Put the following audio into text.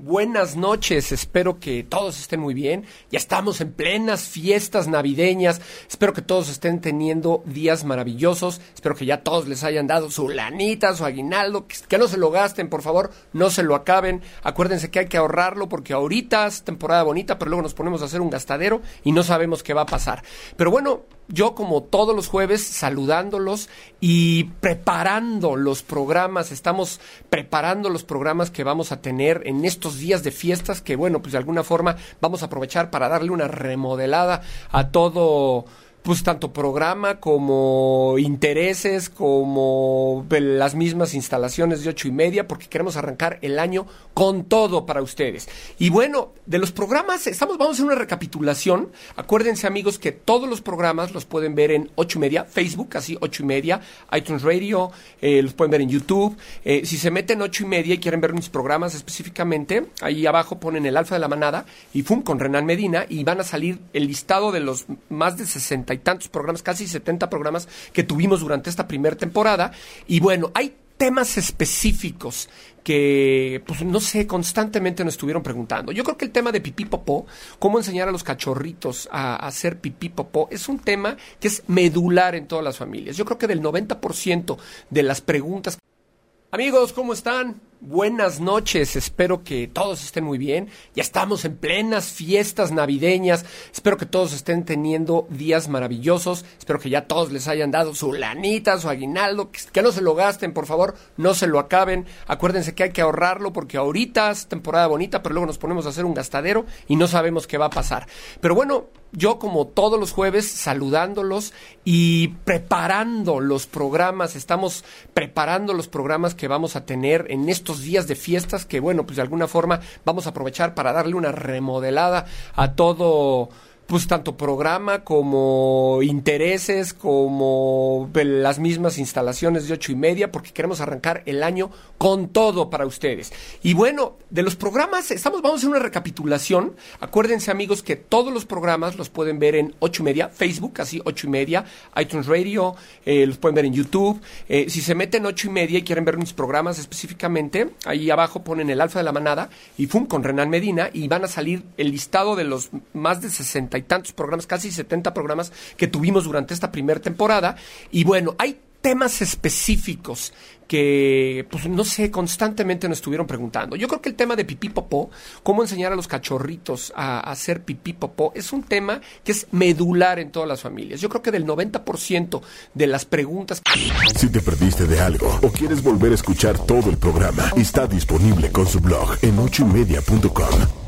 Buenas noches, espero que todos estén muy bien. Ya estamos en plenas fiestas navideñas. Espero que todos estén teniendo días maravillosos. Espero que ya todos les hayan dado su lanita, su aguinaldo. Que, no se lo gasten, por favor, no se lo acaben. Acuérdense que hay que ahorrarlo porque ahorita es temporada bonita, pero luego nos ponemos a hacer un gastadero y no sabemos qué va a pasar. Pero bueno, yo como todos los jueves saludándolos y preparando los programas, estamos preparando los programas que vamos a tener en estos días de fiestas que bueno, pues de alguna forma vamos a aprovechar para darle una remodelada a todo pues tanto programa como intereses, como las mismas instalaciones de ocho y media, porque queremos arrancar el año con todo para ustedes. Y bueno, de los programas, estamos, vamos a hacer una recapitulación. Acuérdense, amigos, que todos los programas los pueden ver en ocho y media, Facebook, así ocho y media, iTunes Radio, eh, los pueden ver en YouTube. Eh, si se meten ocho y media y quieren ver mis programas específicamente, ahí abajo ponen el alfa de la manada y FUM con Renan Medina y van a salir el listado de los más de 60 tantos programas, casi 70 programas que tuvimos durante esta primera temporada. Y bueno, hay temas específicos que, pues no sé, constantemente nos estuvieron preguntando. Yo creo que el tema de pipí popó, cómo enseñar a los cachorritos a, hacer pipí popó, es un tema que es medular en todas las familias. Yo creo que del 90% de las preguntas. Amigos, ¿cómo están? Buenas noches, espero que todos estén muy bien. Ya estamos en plenas fiestas navideñas. Espero que todos estén teniendo días maravillosos. Espero que ya todos les hayan dado su lanita, su aguinaldo. Que, no se lo gasten, por favor, no se lo acaben. Acuérdense que hay que ahorrarlo porque ahorita es temporada bonita, pero luego nos ponemos a hacer un gastadero y no sabemos qué va a pasar. Pero bueno, yo como todos los jueves saludándolos y preparando los programas, estamos preparando los programas que vamos a tener en estos días de fiestas que bueno, pues de alguna forma vamos a aprovechar para darle una remodelada a todo pues tanto programa como intereses, como las mismas instalaciones de ocho y media, porque queremos arrancar el año con todo para ustedes. Y bueno, de los programas, estamos, vamos a hacer una recapitulación. Acuérdense, amigos, que todos los programas los pueden ver en ocho y media, Facebook, así ocho y media, iTunes Radio, eh, los pueden ver en YouTube. Eh, si se meten ocho y media y quieren ver mis programas específicamente, ahí abajo ponen el alfa de la manada y FUM con Renan Medina y van a salir el listado de los más de 60 y tantos programas, casi 70 programas que tuvimos durante esta primera temporada. Y bueno, hay temas específicos que, pues no sé, constantemente nos estuvieron preguntando. Yo creo que el tema de pipí popó, cómo enseñar a los cachorritos a, hacer pipí popó, es un tema que es medular en todas las familias. Yo creo que del 90% de las preguntas... Si te perdiste de algo o quieres volver a escuchar todo el programa, está disponible con su blog en ochoymedia.com